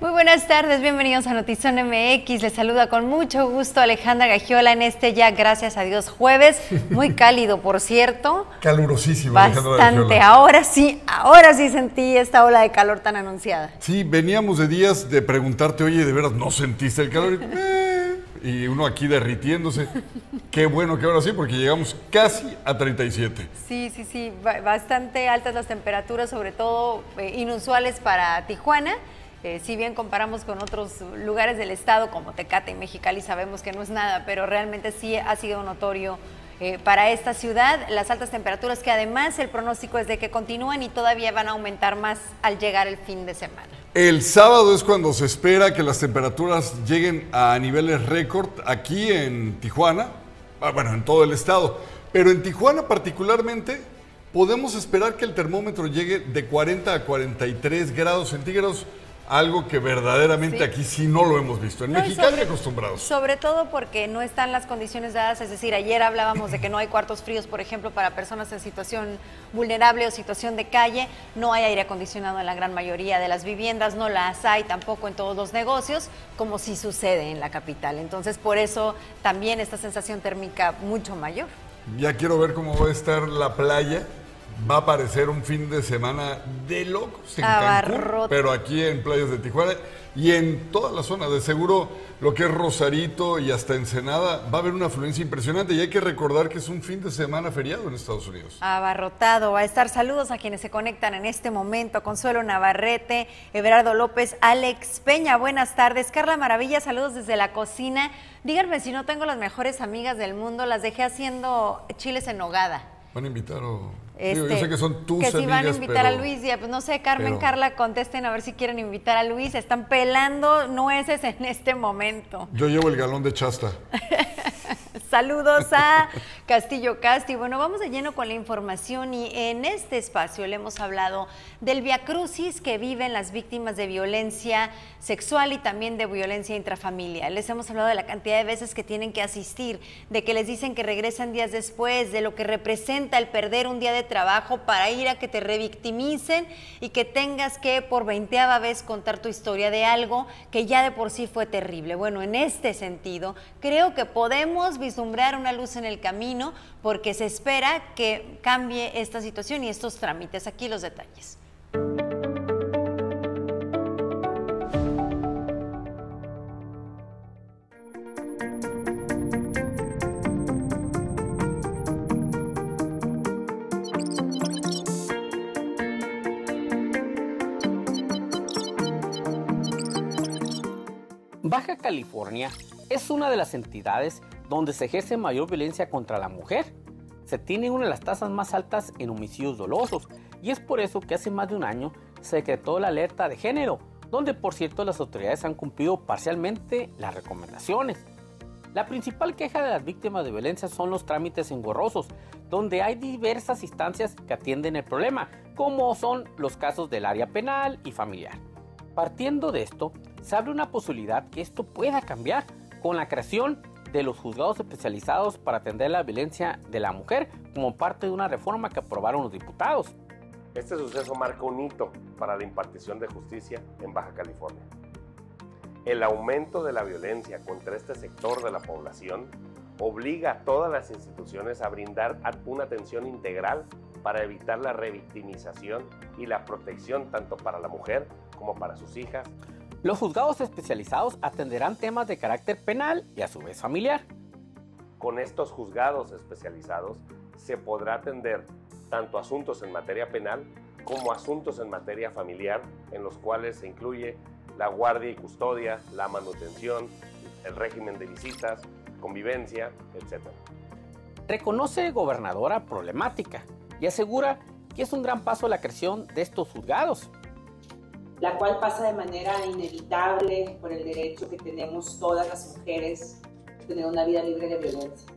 Muy buenas tardes, bienvenidos a Notizón MX. Les saluda con mucho gusto Alejandra Gagiola en este ya, gracias a Dios, jueves. Muy cálido, por cierto. Calurosísimo, Bastante. Ahora sí, ahora sí sentí esta ola de calor tan anunciada. Sí, veníamos de días de preguntarte, oye, ¿de veras no sentiste el calor? y uno aquí derritiéndose. Qué bueno que ahora sí, porque llegamos casi a 37. Sí, sí, sí, bastante altas las temperaturas, sobre todo eh, inusuales para Tijuana. Eh, si bien comparamos con otros lugares del estado como Tecate y Mexicali, sabemos que no es nada, pero realmente sí ha sido notorio eh, para esta ciudad las altas temperaturas que además el pronóstico es de que continúan y todavía van a aumentar más al llegar el fin de semana. El sábado es cuando se espera que las temperaturas lleguen a niveles récord aquí en Tijuana, ah, bueno, en todo el estado, pero en Tijuana particularmente podemos esperar que el termómetro llegue de 40 a 43 grados centígrados algo que verdaderamente aquí sí no lo hemos visto. En México Mexicali acostumbrados. Sobre todo porque no están las condiciones dadas, es decir, ayer hablábamos de que no hay cuartos fríos, por ejemplo, para personas en situación vulnerable o situación de calle, no hay aire acondicionado en la gran mayoría de las viviendas, no las hay tampoco en todos los negocios, como sí sucede en la capital. Entonces, por eso también esta sensación térmica mucho mayor. Ya quiero ver cómo va a estar la playa va a aparecer un fin de semana de locos en Cancún, pero aquí en playas de Tijuana y en toda la zona. De seguro lo que es Rosarito y hasta Ensenada va a haber una afluencia impresionante y hay que recordar que es un fin de semana feriado en Estados Unidos. Abarrotado. Va a estar saludos a quienes se conectan en este momento. Consuelo Navarrete, Everardo López, Alex Peña. Buenas tardes. Carla Maravilla, saludos desde la cocina. Díganme si no tengo las mejores amigas del mundo, las dejé haciendo chiles en nogada. ¿Van a invitar o...? Yo sé este, que son tus Que si van a invitar a Luis, ya, pues no sé, Carmen, Carla, contesten a ver si quieren invitar a Luis. Están pelando nueces en este momento. Yo llevo el galón de chasta. Saludos a Castillo Casti. Bueno, vamos de lleno con la información y en este espacio le hemos hablado del viacrucis que viven las víctimas de violencia sexual y también de violencia intrafamiliar. Les hemos hablado de la cantidad de veces que tienen que asistir, de que les dicen que regresan días después, de lo que representa el perder un día de trabajo para ir a que te revictimicen y que tengas que por veinteava vez contar tu historia de algo que ya de por sí fue terrible. Bueno, en este sentido, creo que podemos visualizar una luz en el camino porque se espera que cambie esta situación y estos trámites. Aquí los detalles. California es una de las entidades donde se ejerce mayor violencia contra la mujer. Se tiene una de las tasas más altas en homicidios dolosos y es por eso que hace más de un año se decretó la alerta de género, donde por cierto las autoridades han cumplido parcialmente las recomendaciones. La principal queja de las víctimas de violencia son los trámites engorrosos, donde hay diversas instancias que atienden el problema, como son los casos del área penal y familiar. Partiendo de esto, se abre una posibilidad que esto pueda cambiar con la creación de los juzgados especializados para atender la violencia de la mujer como parte de una reforma que aprobaron los diputados. Este suceso marca un hito para la impartición de justicia en Baja California. El aumento de la violencia contra este sector de la población obliga a todas las instituciones a brindar una atención integral para evitar la revictimización y la protección tanto para la mujer como para sus hijas, los juzgados especializados atenderán temas de carácter penal y a su vez familiar. Con estos juzgados especializados se podrá atender tanto asuntos en materia penal como asuntos en materia familiar, en los cuales se incluye la guardia y custodia, la manutención, el régimen de visitas, convivencia, etc. Reconoce gobernadora problemática y asegura que es un gran paso la creación de estos juzgados la cual pasa de manera inevitable por el derecho que tenemos todas las mujeres a tener una vida libre de violencia.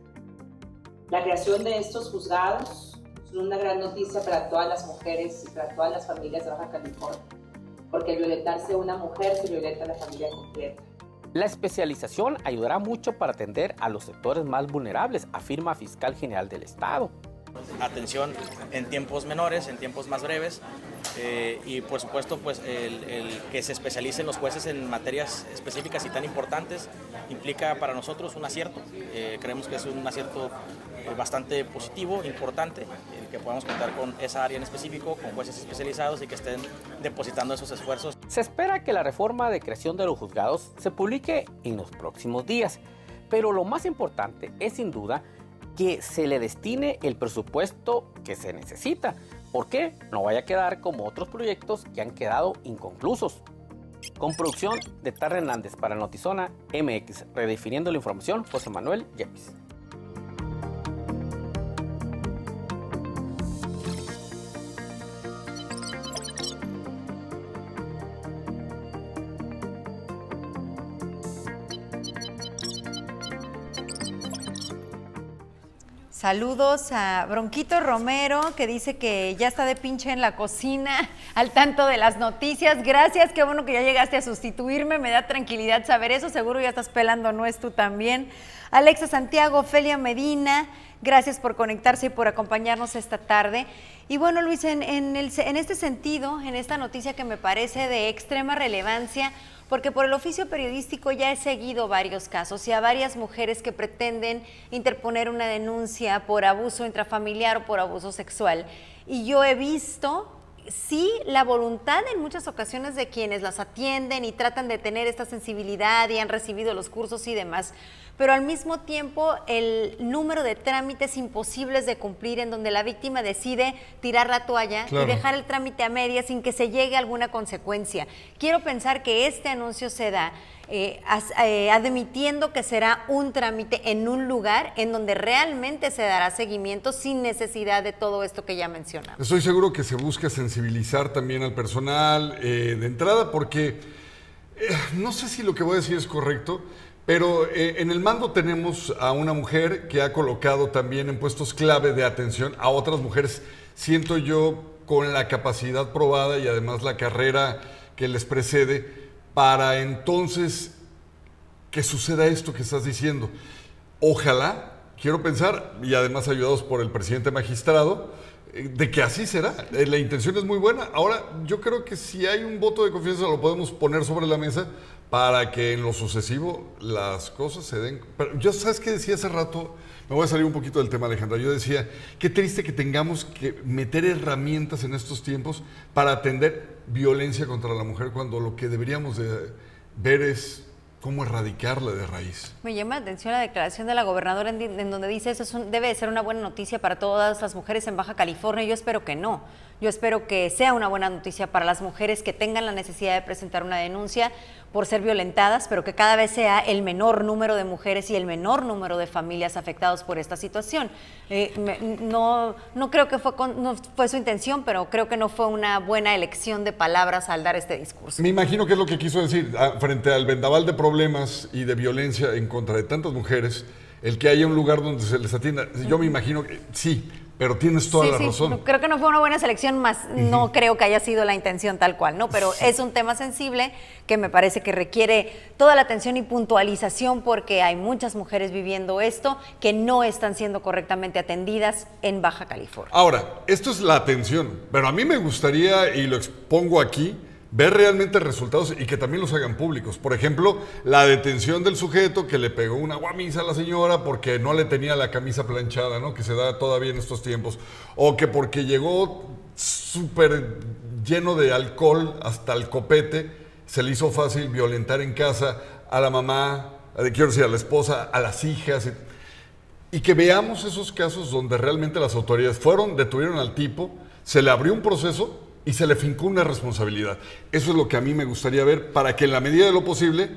La creación de estos juzgados es una gran noticia para todas las mujeres y para todas las familias de Baja California, porque al violentarse a una mujer se violenta a la familia completa. La especialización ayudará mucho para atender a los sectores más vulnerables, afirma Fiscal General del Estado. Atención en tiempos menores, en tiempos más breves, eh, y por supuesto pues el, que se especialicen los jueces en materias específicas y tan importantes implica para nosotros un acierto. Eh, creemos que es un acierto eh, bastante positivo, importante, el que podamos contar con esa área en específico, con jueces especializados y que estén depositando esos esfuerzos. Se espera que la reforma de creación de los juzgados se publique en los próximos días, pero lo más importante es sin duda que se le destine el presupuesto que se necesita. ¿Por qué? No vaya a quedar como otros proyectos que han quedado inconclusos. Con producción de Tarre Hernández para Notizona MX, redefiniendo la información, José Manuel Yepes. Saludos a Bronquito Romero, que dice que ya está de pinche en la cocina, al tanto de las noticias. Gracias, qué bueno que ya llegaste a sustituirme, me da tranquilidad saber eso. Seguro ya estás pelando, ¿no es tú también? Alexa Santiago, Felia Medina, gracias por conectarse y por acompañarnos esta tarde. Y bueno, Luis, en, en este sentido, en esta noticia que me parece de extrema relevancia, porque por el oficio periodístico ya he seguido varios casos y a varias mujeres que pretenden interponer una denuncia por abuso intrafamiliar o por abuso sexual. Y yo he visto sí la voluntad en muchas ocasiones de quienes las atienden y tratan de tener esta sensibilidad y han recibido los cursos y demás, pero al mismo tiempo el número de trámites imposibles de cumplir en donde la víctima decide tirar la toalla y dejar el trámite a media sin que se llegue a alguna consecuencia. Quiero pensar que este anuncio se da eh, eh, admitiendo que será un trámite en un lugar en donde realmente se dará seguimiento sin necesidad de todo esto que ya mencionamos. Estoy seguro que se busca sensibilizar también al personal eh, de entrada porque no sé si lo que voy a decir es correcto, pero en el mando tenemos a una mujer que ha colocado también en puestos clave de atención a otras mujeres, siento yo, con la capacidad probada y además la carrera que les precede para entonces que suceda esto que estás diciendo. Ojalá, quiero pensar, y además ayudados por el presidente magistrado, eh, de que así será. Eh, la intención es muy buena. Ahora, yo creo que si hay un voto de confianza lo podemos poner sobre la mesa para que en lo sucesivo las cosas se den. Pero yo, ¿sabes qué decía hace rato? Me voy a salir un poquito del tema, Alejandra. Yo decía, qué triste que tengamos que meter herramientas en estos tiempos para atender violencia contra la mujer cuando lo que deberíamos de ver es cómo erradicarla de raíz. Me llama la atención la declaración de la gobernadora en, donde dice eso debe de ser una buena noticia para todas las mujeres en Baja California. Yo espero que no. Yo espero que sea una buena noticia para las mujeres que tengan la necesidad de presentar una denuncia por ser violentadas, pero que cada vez sea el menor número de mujeres y el menor número de familias afectados por esta situación. Eh, no, no creo que fue, no fue su intención, pero creo que no fue una buena elección de palabras al dar este discurso. Me imagino que es lo que quiso decir, ah, frente al vendaval de problemas y de violencia en contra de tantas mujeres, el que haya un lugar donde se les atienda. Yo me imagino que sí, pero tienes toda la razón. Creo que no fue una buena selección, más no creo que haya sido la intención tal cual, ¿no? Pero es un tema sensible que me parece que requiere toda la atención y puntualización porque hay muchas mujeres viviendo esto que no están siendo correctamente atendidas en Baja California. Ahora, esto es la atención, pero a mí me gustaría, y lo expongo aquí, ver realmente resultados y que también los hagan públicos. Por ejemplo, la detención del sujeto que le pegó una guamisa a la señora porque no le tenía la camisa planchada, ¿no? Que se da todavía en estos tiempos. O que porque llegó súper lleno de alcohol hasta el copete, se le hizo fácil violentar en casa a la mamá, quiero decir, a la esposa, a las hijas. Y que veamos esos casos donde realmente las autoridades fueron, detuvieron al tipo, se le abrió un proceso y se le fincó una responsabilidad. Eso es lo que a mí me gustaría ver para que en la medida de lo posible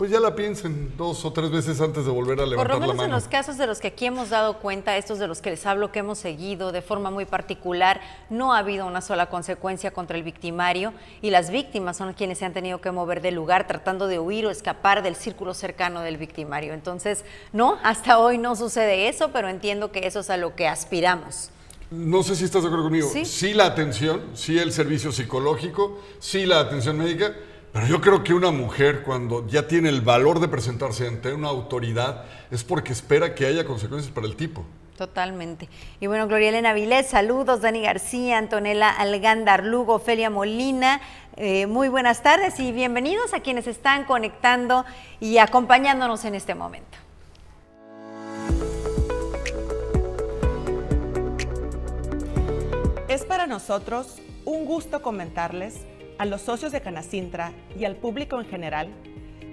pues ya la piensen dos o tres veces antes de volver a levantar Por lo menos en los casos de los que aquí hemos dado cuenta, estos de los que les hablo que hemos seguido de forma muy particular, no ha habido una sola consecuencia contra el victimario y las víctimas son quienes se han tenido que mover del lugar tratando de huir o escapar del círculo cercano del victimario. Entonces, no, hasta hoy no sucede eso, pero entiendo que eso es a lo que aspiramos. No sé si estás de acuerdo conmigo. ¿Sí? la atención, sí el servicio psicológico, sí la atención médica, pero yo creo que una mujer cuando ya tiene el valor de presentarse ante una autoridad es porque espera que haya consecuencias para el tipo. Totalmente. Y bueno, Gloria Elena Vilés, saludos, Dani García, Antonella Algandar Lugo, Ofelia Molina, eh, muy buenas tardes y bienvenidos a quienes están conectando y acompañándonos en este momento. Es para nosotros un gusto comentarles a los socios de Canacintra y al público en general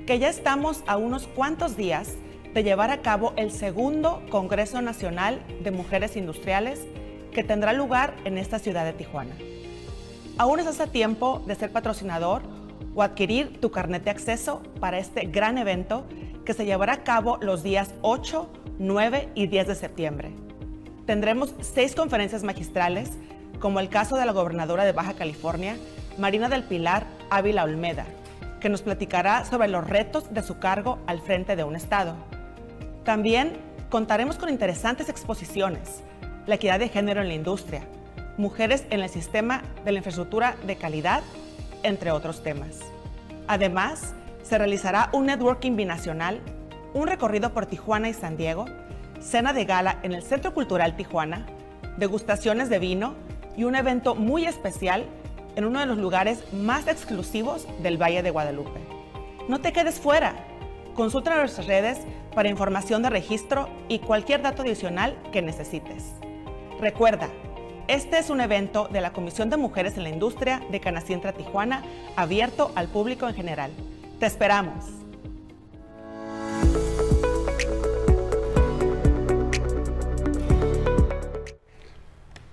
que ya estamos a unos cuantos días de llevar a cabo el segundo Congreso Nacional de Mujeres Industriales que tendrá lugar en esta ciudad de Tijuana. Aún es a tiempo de ser patrocinador o adquirir tu carnet de acceso para este gran evento que se llevará a cabo los días 8, 9 y 10 de septiembre. Tendremos seis conferencias magistrales, como el caso de la gobernadora de Baja California, Marina del Pilar Ávila Olmeda, que nos platicará sobre los retos de su cargo al frente de un Estado. También contaremos con interesantes exposiciones, la equidad de género en la industria, mujeres en el sistema de la infraestructura de calidad, entre otros temas. Además, se realizará un networking binacional, un recorrido por Tijuana y San Diego, cena de gala en el Centro Cultural Tijuana, degustaciones de vino y un evento muy especial en uno de los lugares más exclusivos del Valle de Guadalupe. No te quedes fuera. Consulta nuestras redes para información de registro y cualquier dato adicional que necesites. Recuerda, este es un evento de la Comisión de Mujeres en la Industria de Canacintra Tijuana, abierto al público en general. Te esperamos.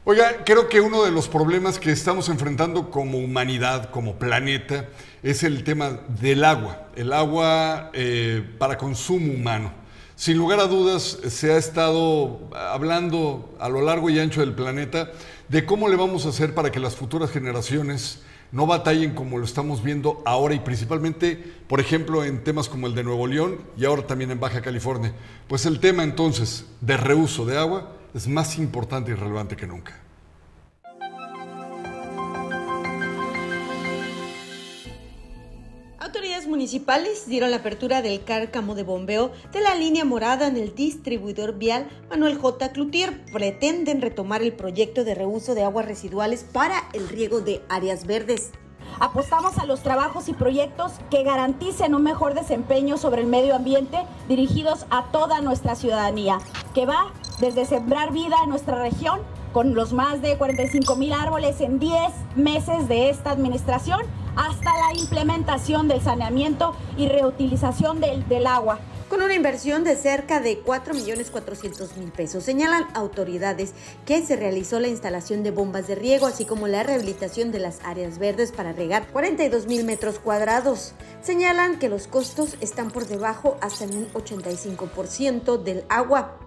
Oiga, creo que uno de los problemas que estamos enfrentando como humanidad, como planeta, es el tema del agua, el agua eh, para consumo humano. Sin lugar a dudas, se ha estado hablando a lo largo y ancho del planeta de cómo le vamos a hacer para que las futuras generaciones no batallen como lo estamos viendo ahora y principalmente, por ejemplo, en temas como el de Nuevo León y ahora también en Baja California. Pues el tema entonces de reuso de agua es más importante y relevante que nunca. Autoridades municipales dieron la apertura del cárcamo de bombeo de la línea morada en el distribuidor vial Manuel J. Cloutier. Pretenden retomar el proyecto de reuso de aguas residuales para el riego de áreas verdes. Apostamos a los trabajos y proyectos que garanticen un mejor desempeño sobre el medio ambiente dirigidos a toda nuestra ciudadanía, que va desde sembrar vida en nuestra región con los más de 45 mil árboles en 10 meses de esta administración hasta la implementación del saneamiento y reutilización del, del agua con una inversión de cerca de 4.400.000 pesos. Señalan autoridades que se realizó la instalación de bombas de riego, así como la rehabilitación de las áreas verdes para regar 42.000 metros cuadrados. Señalan que los costos están por debajo hasta en un 85% del agua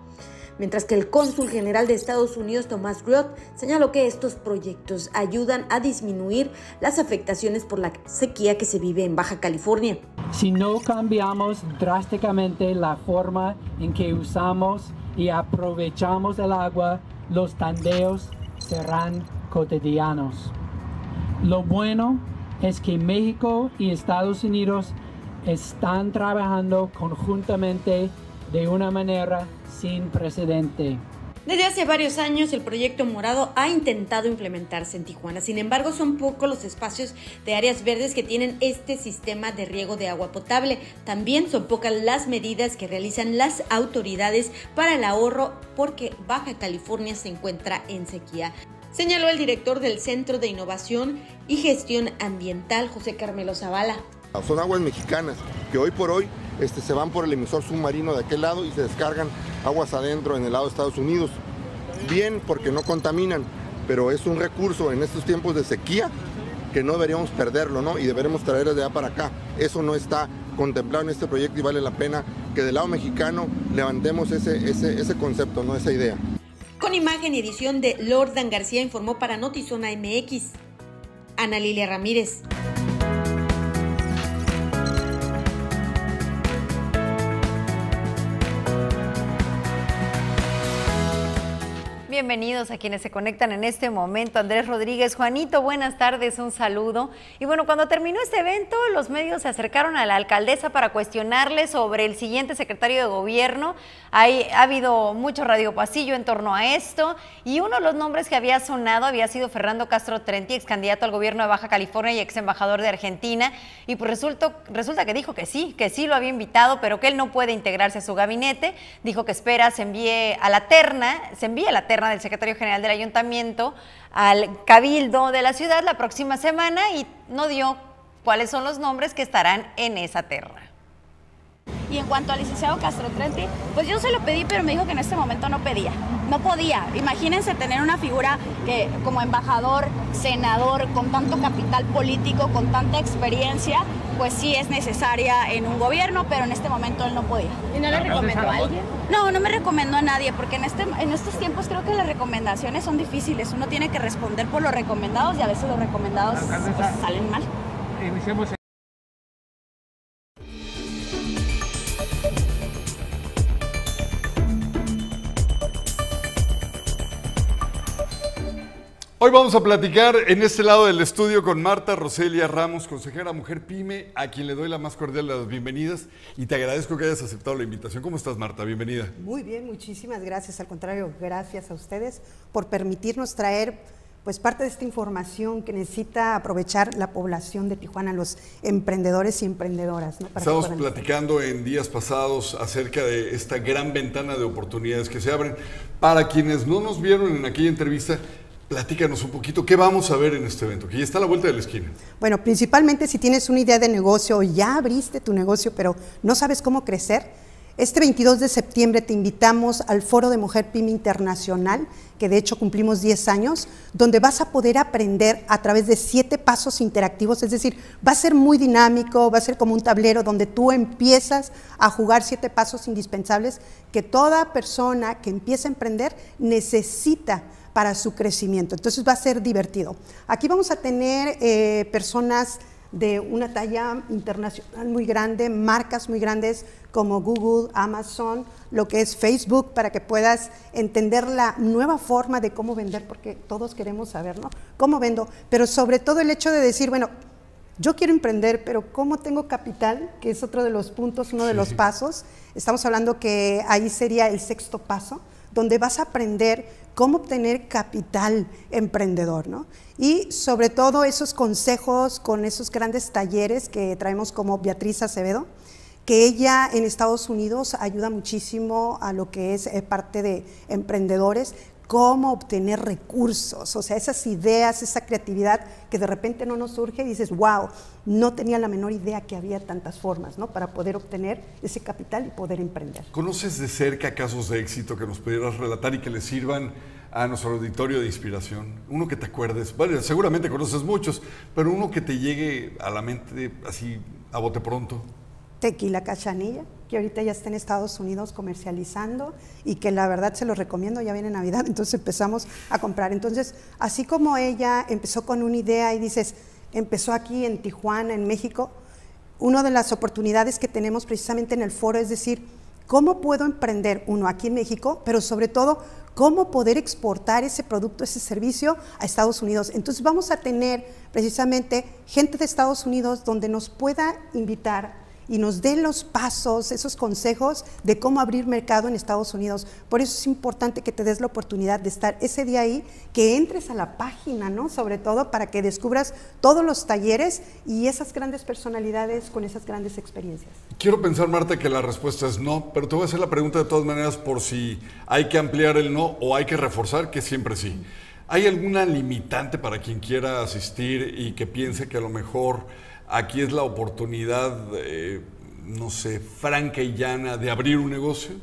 mientras que el cónsul general de Estados Unidos, Tomás Groth, señaló que estos proyectos ayudan a disminuir las afectaciones por la sequía que se vive en Baja California. Si no cambiamos drásticamente la forma en que usamos y aprovechamos el agua, los tandeos serán cotidianos. Lo bueno es que México y Estados Unidos están trabajando conjuntamente de una manera sin precedente. Desde hace varios años el proyecto Morado ha intentado implementarse en Tijuana, sin embargo son pocos los espacios de áreas verdes que tienen este sistema de riego de agua potable. También son pocas las medidas que realizan las autoridades para el ahorro porque Baja California se encuentra en sequía. Señaló el director del Centro de Innovación y Gestión Ambiental, José Carmelo Zavala. Son aguas mexicanas que hoy por hoy este, se van por el emisor submarino de aquel lado y se descargan aguas adentro en el lado de Estados Unidos. Bien porque no contaminan, pero es un recurso en estos tiempos de sequía que no deberíamos perderlo, ¿no? Y deberemos traer de allá para acá. Eso no está contemplado en este proyecto y vale la pena que del lado mexicano levantemos ese, ese, ese concepto, ¿no? Esa idea. Con imagen y edición de Lordan García informó para Notizona MX. Ana Lilia Ramírez. Bienvenidos a quienes se conectan en este momento. Andrés Rodríguez, Juanito, buenas tardes, un saludo. Y bueno, cuando terminó este evento, los medios se acercaron a la alcaldesa para cuestionarle sobre el siguiente secretario de gobierno. Hay, ha habido mucho radiopasillo en torno a esto y uno de los nombres que había sonado había sido Fernando Castro Trenti, ex candidato al gobierno de Baja California y ex embajador de Argentina. Y pues resulta, resulta que dijo que sí, que sí lo había invitado, pero que él no puede integrarse a su gabinete. Dijo que espera se envíe a la terna, se envíe a la terna del secretario general del ayuntamiento al cabildo de la ciudad la próxima semana y no dio cuáles son los nombres que estarán en esa terna. Y en cuanto al licenciado Castro Trenti, pues yo se lo pedí, pero me dijo que en este momento no pedía. No podía. Imagínense tener una figura que como embajador, senador, con tanto capital político, con tanta experiencia, pues sí es necesaria en un gobierno, pero en este momento él no podía. ¿Y no le recomendó a alguien? No, no me recomendó a nadie, porque en, este, en estos tiempos creo que las recomendaciones son difíciles. Uno tiene que responder por los recomendados y a veces los recomendados pues, salen mal. Iniciemos Hoy vamos a platicar en este lado del estudio con Marta Roselia Ramos, consejera Mujer Pyme, a quien le doy la más cordial de las bienvenidas y te agradezco que hayas aceptado la invitación. ¿Cómo estás, Marta? Bienvenida. Muy bien, muchísimas gracias. Al contrario, gracias a ustedes por permitirnos traer pues parte de esta información que necesita aprovechar la población de Tijuana, los emprendedores y emprendedoras. ¿no? Estamos platicando en días pasados acerca de esta gran ventana de oportunidades que se abren. Para quienes no nos vieron en aquella entrevista, Platícanos un poquito, ¿qué vamos a ver en este evento? Que ya está a la vuelta de la esquina. Bueno, principalmente si tienes una idea de negocio o ya abriste tu negocio, pero no sabes cómo crecer, este 22 de septiembre te invitamos al Foro de Mujer PYME Internacional, que de hecho cumplimos 10 años, donde vas a poder aprender a través de siete pasos interactivos, es decir, va a ser muy dinámico, va a ser como un tablero donde tú empiezas a jugar siete pasos indispensables que toda persona que empieza a emprender necesita para su crecimiento. Entonces va a ser divertido. Aquí vamos a tener eh, personas de una talla internacional muy grande, marcas muy grandes como Google, Amazon, lo que es Facebook, para que puedas entender la nueva forma de cómo vender, porque todos queremos saber, ¿no? ¿Cómo vendo? Pero sobre todo el hecho de decir, bueno, yo quiero emprender, pero ¿cómo tengo capital? Que es otro de los puntos, uno de los pasos. Estamos hablando que ahí sería el sexto paso, donde vas a aprender cómo obtener capital emprendedor, ¿no? Y sobre todo esos consejos con esos grandes talleres que traemos como Beatriz Acevedo, que ella en Estados Unidos ayuda muchísimo a lo que es eh, parte de emprendedores, cómo obtener recursos, o sea, esas ideas, esa creatividad que de repente no nos surge y dices, wow, no tenía la menor idea que había tantas formas, ¿no? Para poder obtener ese capital y poder emprender. ¿Conoces de cerca casos de éxito que nos pudieras relatar y que le sirvan a nuestro auditorio de inspiración? Uno que te acuerdes, bueno, seguramente conoces muchos, pero uno que te llegue a la mente así a bote pronto. Tequila Cachanilla, que ahorita ya está en Estados Unidos comercializando y que la verdad se lo recomiendo, ya viene Navidad, entonces empezamos a comprar. Entonces, así como ella empezó con una idea y dices, empezó aquí en Tijuana, en México, una de las oportunidades que tenemos precisamente en el foro es decir, ¿cómo puedo emprender uno aquí en México, pero sobre todo, cómo poder exportar ese producto, ese servicio a Estados Unidos? Entonces vamos a tener precisamente gente de Estados Unidos donde nos pueda invitar y nos den los pasos, esos consejos de cómo abrir mercado en Estados Unidos. Por eso es importante que te des la oportunidad de estar ese día ahí, que entres a la página, ¿no? Sobre todo para que descubras todos los talleres y esas grandes personalidades con esas grandes experiencias. Quiero pensar, Marta, que la respuesta es no, pero te voy a hacer la pregunta de todas maneras por si hay que ampliar el no o hay que reforzar que siempre sí. ¿Hay alguna limitante para quien quiera asistir y que piense que a lo mejor aquí es la oportunidad, eh, no sé, franca y llana de abrir un negocio?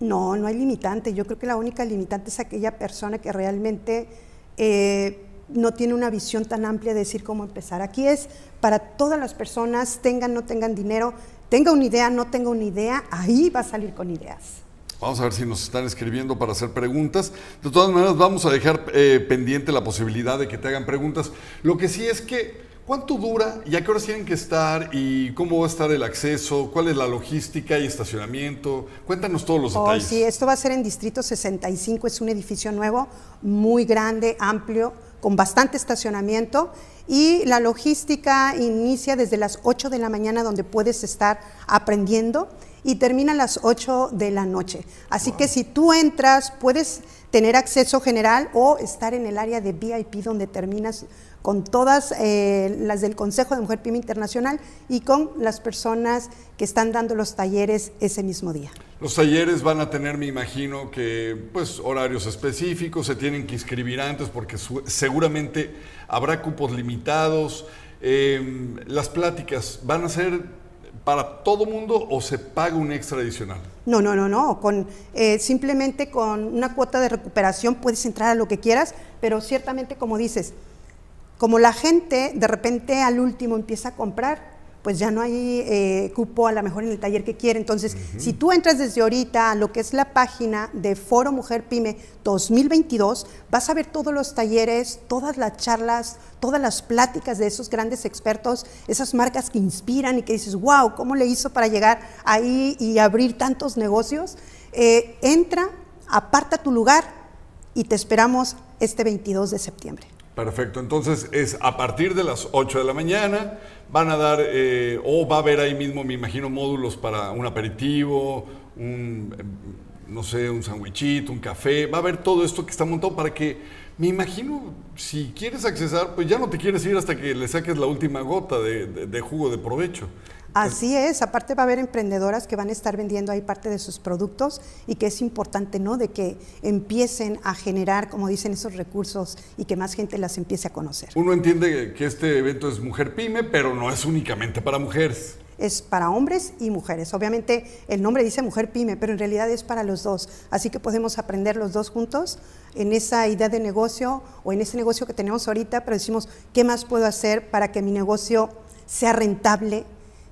No, no hay limitante. Yo creo que la única limitante es aquella persona que realmente eh, no tiene una visión tan amplia de decir cómo empezar. Aquí es para todas las personas, tengan, no tengan dinero, tenga una idea, no tenga una idea, ahí va a salir con ideas. Vamos a ver si nos están escribiendo para hacer preguntas. De todas maneras, vamos a dejar eh, pendiente la posibilidad de que te hagan preguntas. Lo que sí es que ¿Cuánto dura y a qué horas tienen que estar y cómo va a estar el acceso? ¿Cuál es la logística y estacionamiento? Cuéntanos todos los Oh, detalles. sí, esto va a ser en Distrito 65, es un edificio nuevo, muy grande, amplio, con bastante estacionamiento y la logística inicia desde las 8 de la mañana donde puedes estar aprendiendo y termina a las 8 de la noche. Así que si tú entras, puedes tener acceso general o estar en el área de VIP donde terminas con todas eh, las del Consejo de Mujer PYME Internacional y con las personas que están dando los talleres ese mismo día. Los talleres van a tener, me imagino, que pues horarios específicos, se tienen que inscribir antes porque su- seguramente habrá cupos limitados. Eh, las pláticas van a ser para todo mundo o se paga un extra adicional. No, no, no, no. Con, eh, simplemente con una cuota de recuperación puedes entrar a lo que quieras, pero ciertamente, como dices, como la gente de repente al último empieza a comprar, pues ya no hay eh, cupo a lo mejor en el taller que quiere. Entonces, si tú entras desde ahorita a lo que es la página de Foro Mujer Pyme 2022, vas a ver todos los talleres, todas las charlas, todas las pláticas de esos grandes expertos, esas marcas que inspiran y que dices, wow, ¿cómo le hizo para llegar ahí y abrir tantos negocios? Eh, entra, aparta tu lugar y te esperamos este 22 de septiembre. Perfecto, entonces es a partir de las 8 de la mañana, van a dar, eh, o va a haber ahí mismo, me imagino, módulos para un aperitivo, un, eh, no sé, un sandwichito, un café, va a haber todo esto que está montado para que, me imagino, si quieres accesar, pues ya no te quieres ir hasta que le saques la última gota de jugo de provecho. Así es, aparte va a haber emprendedoras que van a estar vendiendo ahí parte de sus productos y que es importante, ¿no? De que empiecen a generar, como dicen, esos recursos y que más gente las empiece a conocer. Uno entiende que este evento es Mujer Pyme, pero no es únicamente para mujeres. Es para hombres y mujeres. Obviamente el nombre dice mujer pyme, pero en realidad es para los dos. Así que podemos aprender los dos juntos en esa idea de negocio o en ese negocio que tenemos ahorita, pero decimos, ¿qué más puedo hacer para que mi negocio sea rentable,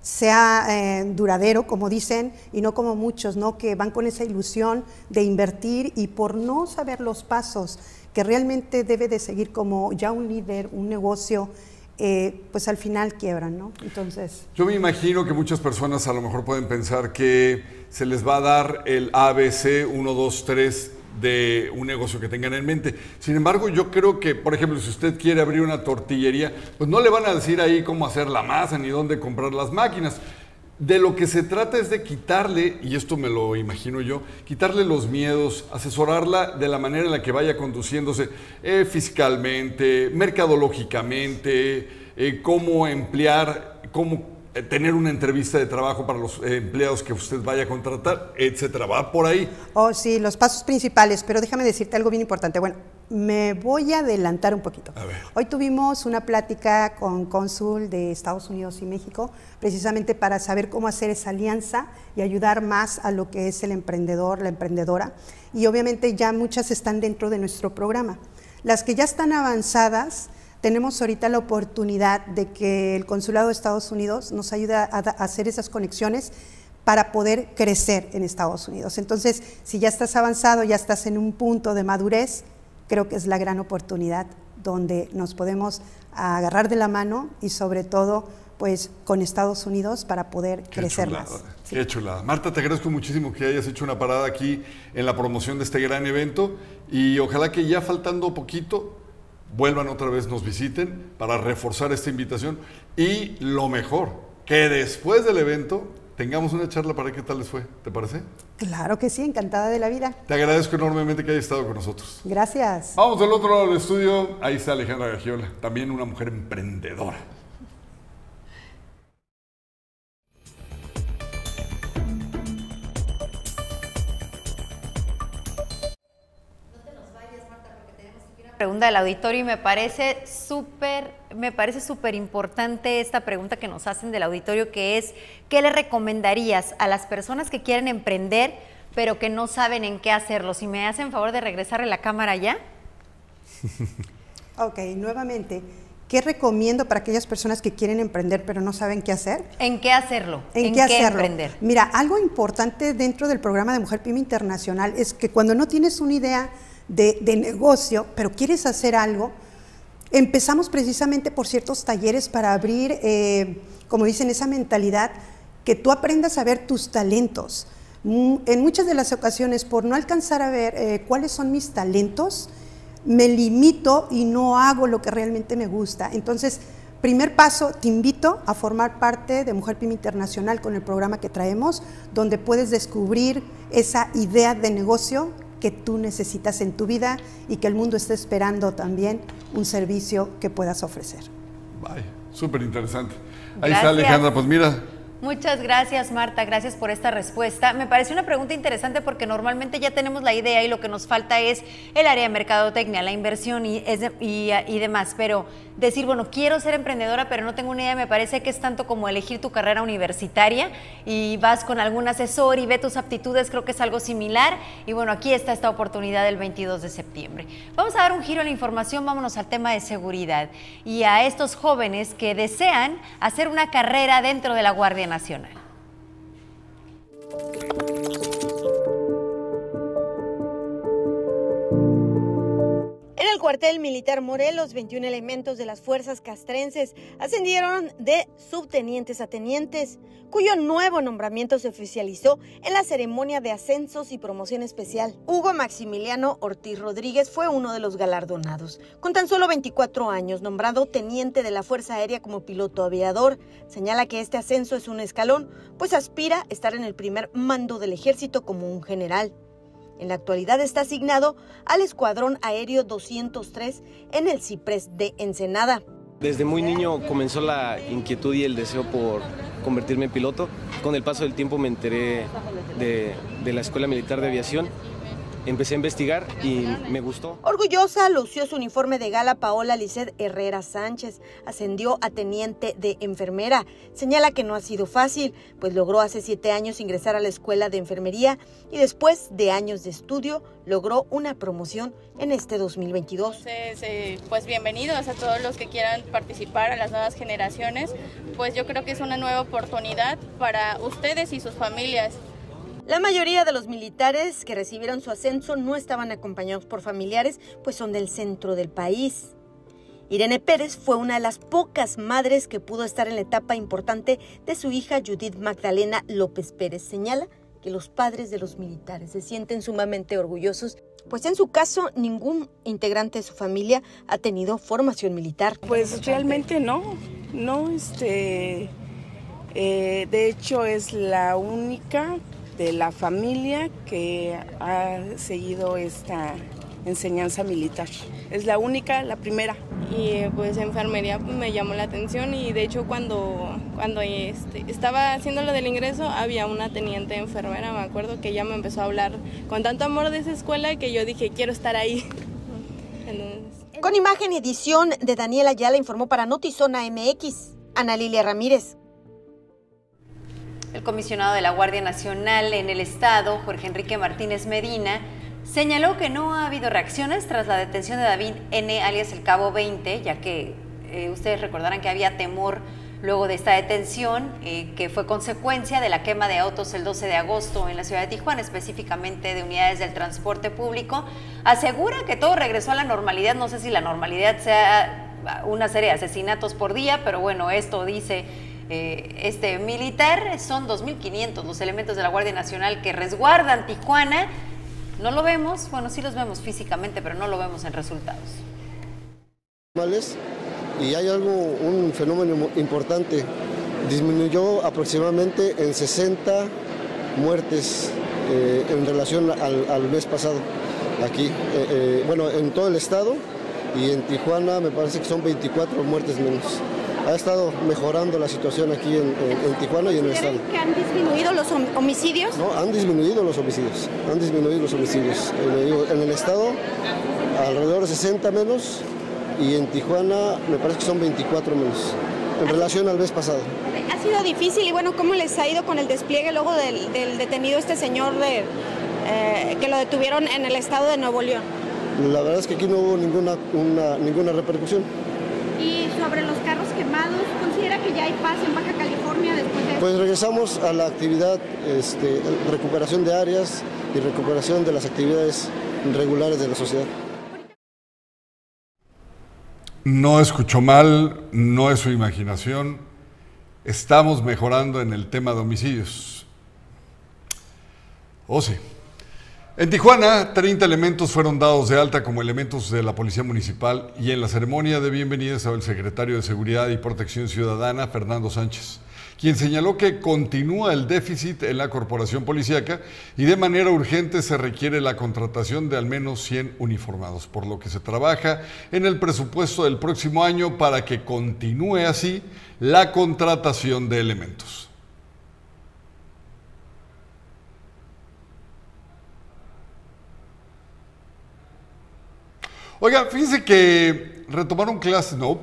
sea eh, duradero, como dicen, y no como muchos, ¿no? Que van con esa ilusión de invertir y por no saber los pasos que realmente debe de seguir como ya un líder, un negocio, eh, pues al final quiebran, ¿no? Entonces... Yo me imagino que muchas personas a lo mejor pueden pensar que se les va a dar el ABC 1, 2, 3 de un negocio que tengan en mente. Sin embargo, yo creo que, por ejemplo, si usted quiere abrir una tortillería, pues no le van a decir ahí cómo hacer la masa ni dónde comprar las máquinas. De lo que se trata es de quitarle, y esto me lo imagino yo, quitarle los miedos, asesorarla de la manera en la que vaya conduciéndose eh, fiscalmente, mercadológicamente, eh, cómo emplear, cómo tener una entrevista de trabajo para los eh, empleados que usted vaya a contratar, etcétera. Va por ahí. Oh, sí, los pasos principales, pero déjame decirte algo bien importante. Bueno, me voy a adelantar un poquito. A ver. Hoy tuvimos una plática con cónsul de Estados Unidos y México, precisamente para saber cómo hacer esa alianza y ayudar más a lo que es el emprendedor, la emprendedora. Y obviamente ya muchas están dentro de nuestro programa. Las que ya están avanzadas, tenemos ahorita la oportunidad de que el Consulado de Estados Unidos nos ayude a, a hacer esas conexiones para poder crecer en Estados Unidos. Entonces, si ya estás avanzado, ya estás en un punto de madurez, creo que es la gran oportunidad donde nos podemos agarrar de la mano y sobre todo pues con Estados Unidos para poder Qué crecer chulada, más. Qué chulada. Marta, te agradezco muchísimo que hayas hecho una parada aquí en la promoción de este gran evento y ojalá que ya faltando poquito vuelvan otra vez, nos visiten para reforzar esta invitación y lo mejor, que después del evento tengamos una charla para qué tal les fue. ¿Te parece? Claro que sí, encantada de la vida. Te agradezco enormemente que hayas estado con nosotros. Gracias. Vamos del otro lado del estudio. Ahí está Alejandra Gagiola, también una mujer emprendedora. Pregunta del auditorio y me parece súper, me parece súper importante esta pregunta que nos hacen del auditorio que es, ¿qué le recomendarías a las personas que quieren emprender pero que no saben en qué hacerlo? Si me hacen favor de regresarle la cámara ya. Ok, nuevamente, ¿qué recomiendo para aquellas personas que quieren emprender pero no saben qué hacer? ¿En qué hacerlo? ¿En, qué hacerlo? emprender? Mira, algo importante dentro del programa de Mujer Pyme Internacional es que cuando no tienes una idea de, negocio, pero quieres hacer algo, empezamos precisamente por ciertos talleres para abrir, eh, como dicen, esa mentalidad, que tú aprendas a ver tus talentos. Mm, En muchas de las ocasiones, por no alcanzar a ver eh, cuáles son mis talentos, me limito y no hago lo que realmente me gusta. Entonces, primer paso, te invito a formar parte de Mujer Pyme Internacional con el programa que traemos, donde puedes descubrir esa idea de negocio que tú necesitas en tu vida y que el mundo está esperando también un servicio que puedas ofrecer. Vaya, súper interesante. Ahí está. Alejandra, pues mira, Muchas gracias, Marta. Gracias por esta respuesta. Me parece una pregunta interesante porque normalmente ya tenemos la idea y lo que nos falta es el área de mercadotecnia, la inversión y, demás. Pero decir, bueno, quiero ser emprendedora, pero no tengo una idea, me parece que es tanto como elegir tu carrera universitaria y vas con algún asesor y ve tus aptitudes, creo que es algo similar. Y bueno, aquí está esta oportunidad del 22 de septiembre. Vamos a dar un giro a la información, vámonos al tema de seguridad y a estos jóvenes que desean hacer una carrera dentro de la Guardia Nacional internacional. En el cuartel militar Morelos, 21 elementos de las fuerzas castrenses ascendieron de subtenientes a tenientes, cuyo nuevo nombramiento se oficializó en la ceremonia de ascensos y promoción especial. Hugo Maximiliano Ortiz Rodríguez fue uno de los galardonados. Con tan solo 24 años, nombrado teniente de la Fuerza Aérea como piloto aviador, señala que este ascenso es un escalón, pues aspira a estar en el primer mando del ejército como un general. En la actualidad está asignado al Escuadrón Aéreo 203 en el Ciprés de Ensenada. Desde muy niño comenzó la inquietud y el deseo por convertirme en piloto. Con el paso del tiempo me enteré de, de la Escuela Militar de Aviación. Empecé a investigar y me gustó. Orgullosa, lució su uniforme de gala Paola Lisset Herrera Sánchez. Ascendió a teniente de enfermera. Señala que no ha sido fácil, pues logró hace siete años ingresar a la escuela de enfermería y después de años de estudio logró una promoción en este 2022. Entonces, eh, pues bienvenidos a todos los que quieran participar, a las nuevas generaciones. Pues yo creo que es una nueva oportunidad para ustedes y sus familias. La mayoría de los militares que recibieron su ascenso no estaban acompañados por familiares, pues son del centro del país. Irene Pérez fue una de las pocas madres que pudo estar en la etapa importante de su hija Judith Magdalena López Pérez. Señala que los padres de los militares se sienten sumamente orgullosos, pues en su caso ningún integrante de su familia ha tenido formación militar. Pues realmente no, no, este, eh, de hecho es la única de la familia que ha seguido esta enseñanza militar. Es la única, la primera. Y eh, pues enfermería pues, me llamó la atención y de hecho cuando, cuando este, estaba haciendo lo del ingreso había una teniente enfermera, me acuerdo que ella me empezó a hablar con tanto amor de esa escuela que yo dije quiero estar ahí. Entonces, Con imagen y edición de Daniela Ayala informó para Notizona MX, Ana Lilia Ramírez. El comisionado de la Guardia Nacional en el Estado, Jorge Enrique Martínez Medina, señaló que no ha habido reacciones tras la detención de David N., alias el Cabo 20, ya que eh, ustedes recordarán que había temor luego de esta detención, eh, que fue consecuencia de la quema de autos el 12 de agosto en la ciudad de Tijuana, específicamente de unidades del transporte público. Asegura que todo regresó a la normalidad, no sé si la normalidad sea una serie de asesinatos por día, pero bueno, esto dice eh, este militar, son 2.500 los elementos de la Guardia Nacional que resguardan Tijuana. No lo vemos, bueno, sí los vemos físicamente, pero no lo vemos en resultados. y hay algo, un fenómeno importante. Disminuyó aproximadamente en 60 muertes eh, en relación al, mes pasado aquí. Eh, bueno, en todo el estado y en Tijuana me parece que son 24 muertes menos. Ha estado mejorando la situación aquí en, en- en Tijuana y en el estado. que han disminuido los hom- homicidios? No, han disminuido los homicidios, han disminuido los homicidios. En el estado alrededor de 60 menos y en Tijuana me parece que son 24 menos en relación al mes pasado. Ha sido difícil y bueno, ¿cómo les ha ido con el despliegue luego del, del detenido este señor de, eh, que lo detuvieron en el estado de Nuevo León? La verdad es que aquí no hubo ninguna, una- ninguna repercusión. Y sobre los carros quemados, ¿considera que ya hay paz en Baja California después de Pues regresamos a la actividad, este, recuperación de áreas y recuperación de las actividades regulares de la sociedad. No escuchó mal, no es su imaginación. Estamos mejorando en el tema de homicidios. Oh, sí. En Tijuana, 30 elementos fueron dados de alta como elementos de la Policía Municipal y en la ceremonia de bienvenida estaba el secretario de Seguridad y Protección Ciudadana, Fernando Sánchez, quien señaló que continúa el déficit en la corporación policíaca y de manera urgente se requiere la contratación de al menos 100 uniformados, por lo que se trabaja en el presupuesto del próximo año para que continúe así la contratación de elementos. Oiga, fíjense que retomaron clases, no.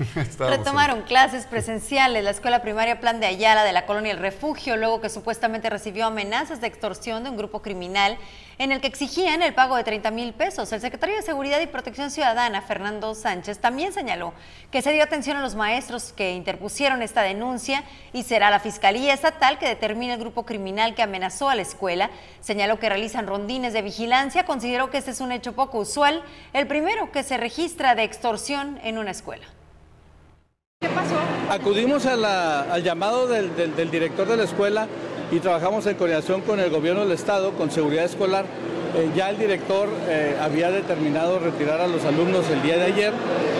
Retomaron clases presenciales la escuela primaria Plan de Ayala de la colonia El Refugio, luego que supuestamente recibió amenazas de extorsión de un grupo criminal en el que exigían el pago de 30 mil pesos. El secretario de Seguridad y Protección Ciudadana, Fernando Sánchez, también señaló que se dio atención a los maestros que interpusieron esta denuncia y será la Fiscalía Estatal que determine el grupo criminal que amenazó a la escuela. Señaló que realizan rondines de vigilancia. Consideró que este es un hecho poco usual, el primero que se registra de extorsión en una escuela. Acudimos a la- al llamado del, director de la escuela y trabajamos en coordinación con el gobierno del estado, con seguridad escolar. Eh, ya el director eh, había determinado retirar a los alumnos el día de ayer,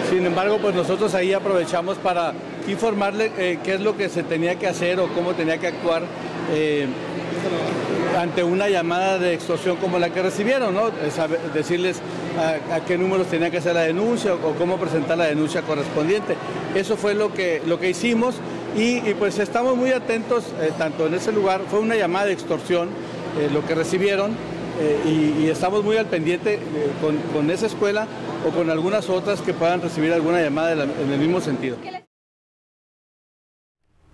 sin embargo, pues nosotros ahí aprovechamos para informarle eh, qué es lo que se tenía que hacer o cómo tenía que actuar. ante una llamada de extorsión como la que recibieron, ¿no? Decirles a, qué números tenía que hacer la denuncia o, cómo presentar la denuncia correspondiente. Eso fue lo que, lo que hicimos y, pues estamos muy atentos, eh, tanto en ese lugar, fue una llamada de extorsión eh, lo que recibieron eh, y, estamos muy al pendiente con, con esa escuela o con algunas otras que puedan recibir alguna llamada en el mismo sentido.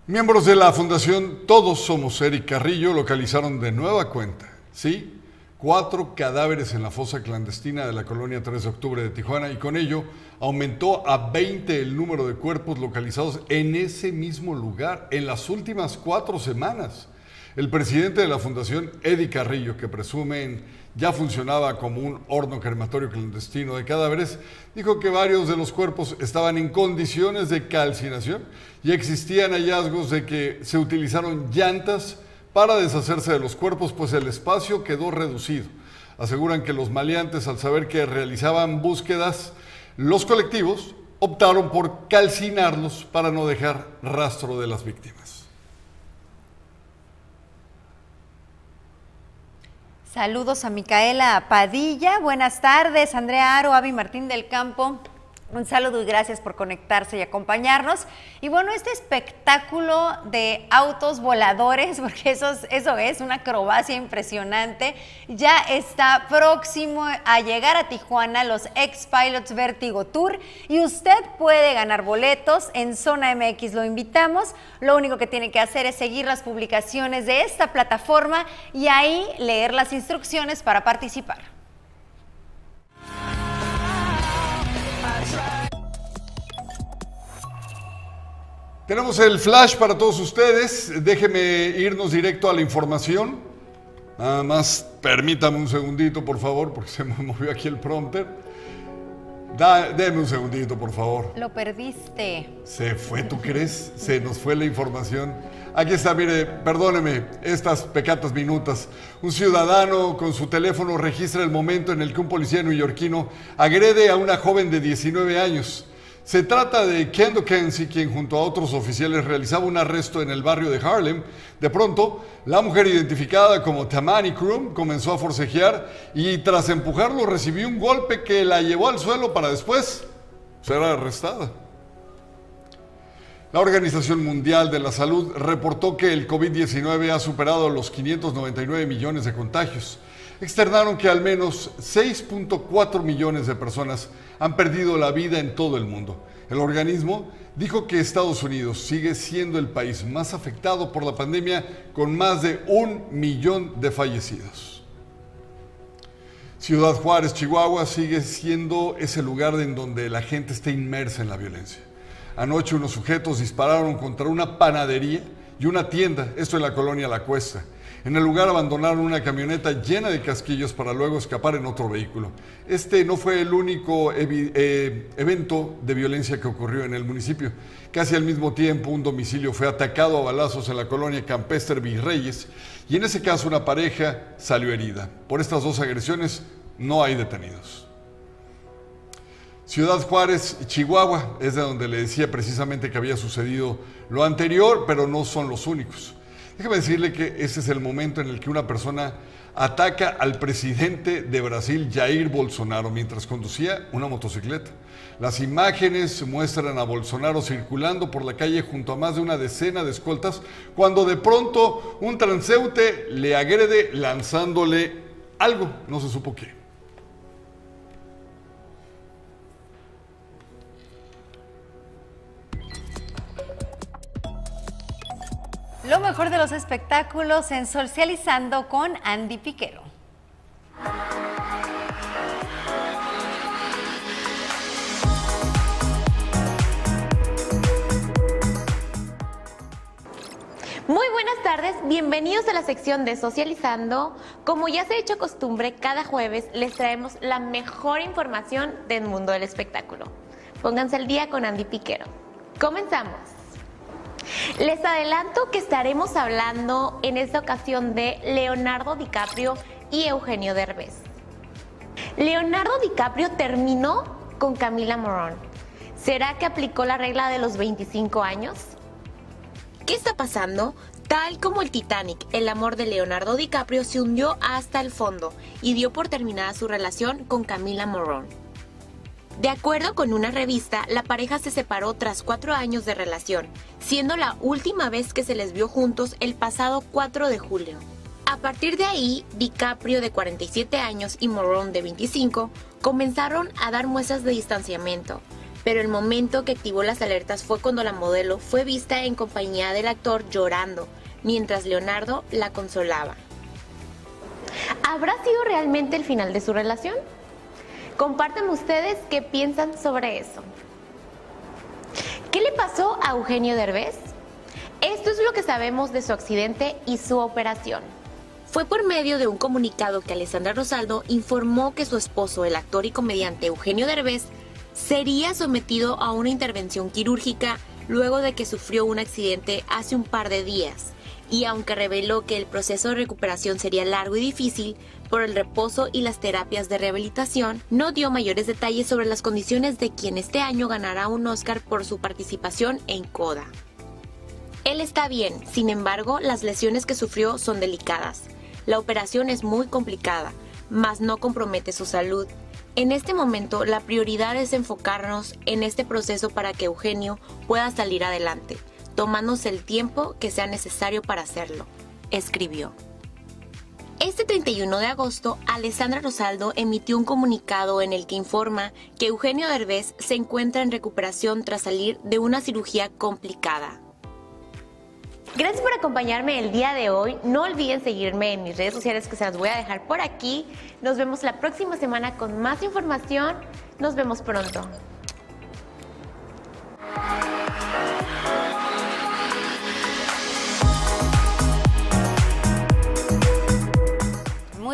Miembros de la Fundación Todos Somos Eric Carrillo localizaron de nueva cuenta, ¿sí? Cuatro cadáveres en la fosa clandestina de la colonia 3 de octubre de Tijuana y con ello aumentó a 20 el número de cuerpos localizados en ese mismo lugar en las últimas cuatro semanas. El presidente de la Fundación, Eddie Carrillo, que presumen ya funcionaba como un horno crematorio clandestino de cadáveres, dijo que varios de los cuerpos estaban en condiciones de calcinación y existían hallazgos de que se utilizaron llantas para deshacerse de los cuerpos, pues el espacio quedó reducido. Aseguran que los maleantes, al saber que realizaban búsquedas, los colectivos optaron por calcinarlos para no dejar rastro de las víctimas. Saludos a Micaela Padilla, buenas tardes, Andrea Aro, Avi Martín del Campo. Un saludo y gracias por conectarse y acompañarnos. Y bueno, este espectáculo de autos voladores, porque eso es, una acrobacia impresionante, ya está próximo a llegar a Tijuana, los Ex Pilots Vertigo Tour, y usted puede ganar boletos en Zona MX. Lo invitamos. Lo único que tiene que hacer es seguir las publicaciones de esta plataforma y ahí leer las instrucciones para participar. Tenemos el flash para todos ustedes. Déjeme irnos directo a la información. Nada más permítame un segundito, por favor, porque se me movió aquí el prompter. Da, deme un segundito, por favor. Lo perdiste. Se fue, ¿tú crees? Se nos fue la información. Aquí está, mire, perdóneme, estas pecatas minutas. Un ciudadano con su teléfono registra el momento en el que un policía neoyorquino agrede a una joven de 19 años. Se trata de Kendo Kenzie, quien junto a otros oficiales realizaba un arresto en el barrio de Harlem. De pronto, la mujer identificada como Tamani Krum comenzó a forcejear y tras empujarlo recibió un golpe que la llevó al suelo para después ser arrestada. La Organización Mundial de la Salud reportó que el COVID-19 ha superado los 599 millones de contagios. Externaron que al menos 6.4 millones de personas han perdido la vida en todo el mundo. El organismo dijo que Estados Unidos sigue siendo el país más afectado por la pandemia con más de un millón de fallecidos. Ciudad Juárez, Chihuahua, sigue siendo ese lugar en donde la gente está inmersa en la violencia. Anoche unos sujetos dispararon contra una panadería y una tienda, esto en la colonia La Cuesta. En el lugar abandonaron una camioneta llena de casquillos para luego escapar en otro vehículo. Este no fue el único eh, evento de violencia que ocurrió en el municipio. Casi al mismo tiempo, un domicilio fue atacado a balazos en la colonia Campester Virreyes y en ese caso una pareja salió herida. Por estas dos agresiones no hay detenidos. Ciudad Juárez, Chihuahua, es de donde le decía precisamente que había sucedido lo anterior, pero no son los únicos. Déjeme decirle que ese es el momento en el que una persona ataca al presidente de Brasil, Jair Bolsonaro, mientras conducía una motocicleta. Las imágenes muestran a Bolsonaro circulando por la calle junto a más de una decena de escoltas, cuando de pronto un transeúnte le agrede lanzándole algo, no se supo qué. Lo mejor de los espectáculos en Socializando con Andy Piquero. Muy buenas tardes, bienvenidos a la sección de Socializando. Como ya se ha hecho costumbre, cada jueves les traemos la mejor información del mundo del espectáculo. Pónganse al día con Andy Piquero. Comenzamos. Les adelanto que estaremos hablando en esta ocasión de Leonardo DiCaprio y Eugenio Derbez. Leonardo DiCaprio terminó con Camila Morón. ¿Será que aplicó la regla de los 25 años? ¿Qué está pasando? Tal como el Titanic, el amor de Leonardo DiCaprio se hundió hasta el fondo y dio por terminada su relación con Camila Morón. De acuerdo con una revista, la pareja se separó tras cuatro años de relación, siendo la última vez que se les vio juntos el pasado 4 de julio. A partir de ahí, DiCaprio de 47 años y Morón de 25 comenzaron a dar muestras de distanciamiento, pero el momento que activó las alertas fue cuando la modelo fue vista en compañía del actor llorando, mientras Leonardo la consolaba. ¿Habrá sido realmente el final de su relación? Compártanme ustedes qué piensan sobre eso. ¿Qué le pasó a Eugenio Derbez? Esto es lo que sabemos de su accidente y su operación. Fue por medio de un comunicado que Alessandra Rosaldo informó que su esposo, el actor y comediante Eugenio Derbez, sería sometido a una intervención quirúrgica luego de que sufrió un accidente hace un par de días. Y aunque reveló que el proceso de recuperación sería largo y difícil, por el reposo y las terapias de rehabilitación, no dio mayores detalles sobre las condiciones de quien este año ganará un Oscar por su participación en Coda. Él está bien, sin embargo, las lesiones que sufrió son delicadas. La operación es muy complicada, mas no compromete su salud. En este momento, la prioridad es enfocarnos en este proceso para que Eugenio pueda salir adelante, tomándose el tiempo que sea necesario para hacerlo, escribió. Este 31 de agosto, Alessandra Rosaldo emitió un comunicado en el que informa que Eugenio Derbez se encuentra en recuperación tras salir de una cirugía complicada. Gracias por acompañarme el día de hoy. No olviden seguirme en mis redes sociales que se las voy a dejar por aquí. Nos vemos la próxima semana con más información. Nos vemos pronto.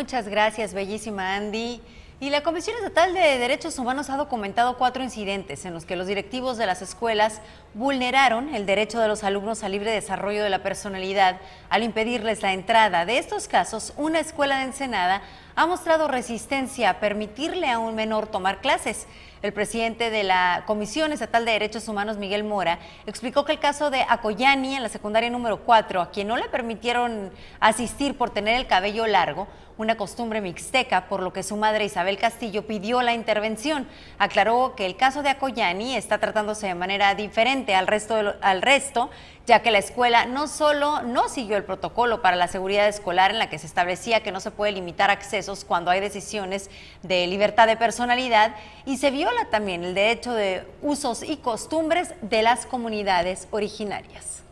Muchas gracias, bellísima Andy. Y la Comisión Estatal de Derechos Humanos ha documentado cuatro incidentes en los que los directivos de las escuelas vulneraron el derecho de los alumnos al libre desarrollo de la personalidad al impedirles la entrada. De estos casos, una escuela de Ensenada ha mostrado resistencia a permitirle a un menor tomar clases. El presidente de la Comisión Estatal de Derechos Humanos, Miguel Mora, explicó que el caso de Acoyani en la secundaria número 4, a quien no le permitieron asistir por tener el cabello largo, una costumbre mixteca, por lo que su madre Isabel Castillo pidió la intervención. Aclaró que el caso de Acoyani está tratándose de manera diferente al resto, al resto ya que la escuela no solo no siguió el protocolo para la seguridad escolar en la que se establecía que no se puede limitar accesos cuando hay decisiones de libertad de personalidad y se viola también el derecho de usos y costumbres de las comunidades originarias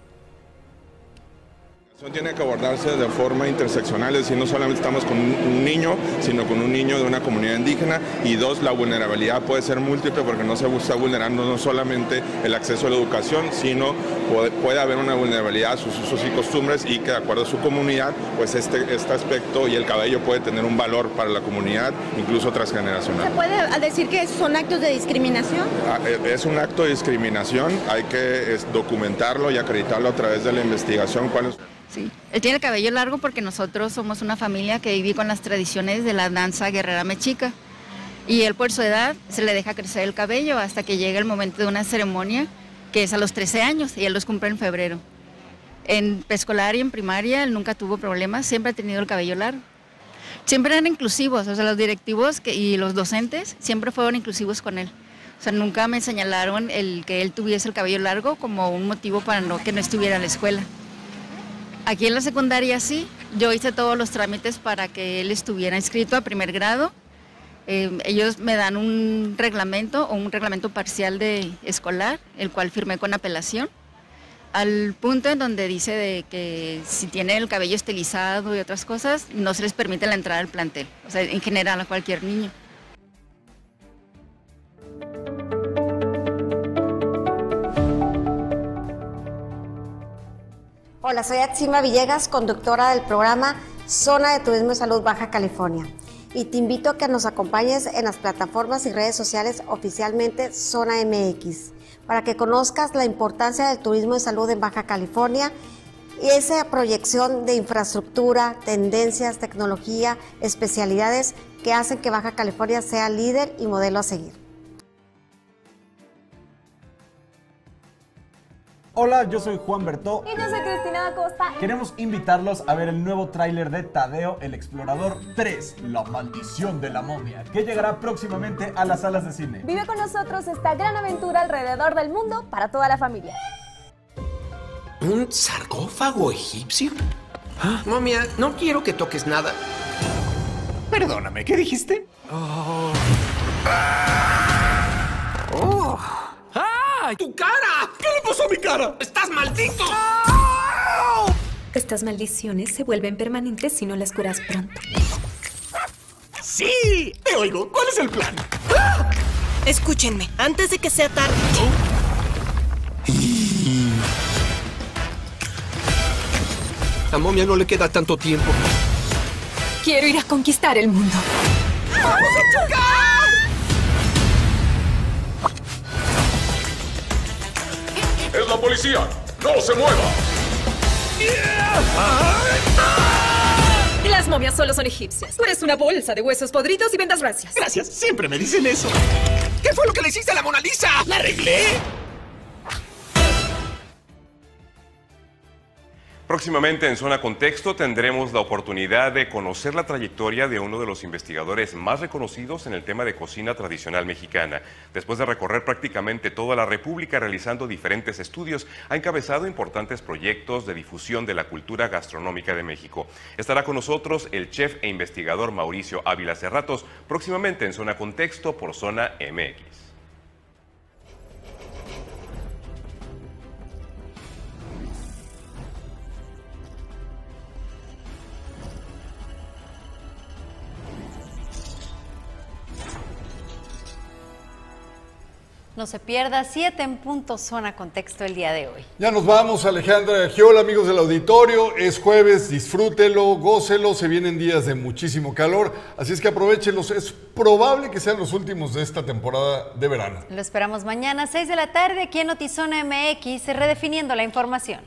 Tiene que abordarse de forma interseccional, es decir, no solamente estamos con un niño, sino con un niño de una comunidad indígena y dos, la vulnerabilidad puede ser múltiple porque no se está vulnerando no solamente el acceso a la educación, sino puede, puede haber una vulnerabilidad a sus usos y costumbres y que de acuerdo a su comunidad, pues este, este aspecto y el cabello puede tener un valor para la comunidad, incluso transgeneracional. ¿Se puede decir que son actos de discriminación? Ah, eh, Es un acto de discriminación, hay que documentarlo y acreditarlo a través de la investigación. ¿Cuál es? Sí, él tiene el cabello largo porque nosotros somos una familia que vive con las tradiciones de la danza guerrera mexica. Y él por su edad se le deja crecer el cabello hasta que llega el momento de una ceremonia que es a los 13 años y él los cumple en febrero. En preescolar y en primaria él nunca tuvo problemas, siempre ha tenido el cabello largo. Siempre eran inclusivos, o sea, los directivos y los docentes siempre fueron inclusivos con él. O sea, nunca me señalaron el que él tuviese el cabello largo como un motivo para no, que no estuviera en la escuela. Aquí en la secundaria sí, yo hice todos los trámites para que él estuviera inscrito a primer grado. Eh, ellos me dan un reglamento o un reglamento parcial de escolar, el cual firmé con apelación, al punto en donde dice de que si tiene el cabello estilizado y otras cosas, no se les permite la entrada al plantel, o sea, en general a cualquier niño. Hola, soy Atsima Villegas, conductora del programa Zona de Turismo y Salud Baja California. Y te invito a que nos acompañes en las plataformas y redes sociales oficialmente Zona MX, para que conozcas la importancia del turismo de salud en Baja California y esa proyección de infraestructura, tendencias, tecnología, especialidades que hacen que Baja California sea líder y modelo a seguir. Hola, yo soy Juan Bertó. Y yo soy Cristina Acosta. Queremos invitarlos a ver el nuevo tráiler de Tadeo el Explorador 3, La Maldición de la Momia, que llegará próximamente a las salas de cine. Vive con nosotros esta gran aventura alrededor del mundo para toda la familia. ¿Un sarcófago egipcio? Ah, Momia, no quiero que toques nada. Perdóname, ¿qué dijiste? Oh. ¡Oh! ¡Ah! ¡Tu cara! ¿Qué le pasó a mi cara? ¡Estás maldito! Estas maldiciones se vuelven permanentes si no las curas pronto. ¡Sí! Te oigo. ¿Cuál es el plan? Escúchenme, antes de que sea tarde. A Momia no le queda tanto tiempo. Quiero ir a conquistar el mundo. ¡Vamos a chocar! La policía! ¡No se mueva! Las momias solo son egipcias. Tú eres una bolsa de huesos podridos y vendas racias. Gracias, siempre me dicen eso. ¿Qué fue lo que le hiciste a la Mona Lisa? ¿La arreglé? Próximamente en Zona Contexto tendremos la oportunidad de conocer la trayectoria de uno de los investigadores más reconocidos en el tema de cocina tradicional mexicana. Después de recorrer prácticamente toda la República realizando diferentes estudios, ha encabezado importantes proyectos de difusión de la cultura gastronómica de México. Estará con nosotros el chef e investigador Mauricio Ávila Cerratos, próximamente en Zona Contexto por Zona MX. No se pierda, 7 en punto zona contexto el día de hoy. Ya nos vamos, Alejandra Giola, amigos del auditorio. Es jueves, disfrútelo, gócelo. Se vienen días de muchísimo calor, así es que aprovechelos. Es probable que sean los últimos de esta temporada de verano. Lo esperamos mañana, 6 de la tarde, aquí en Notizona MX, redefiniendo la información.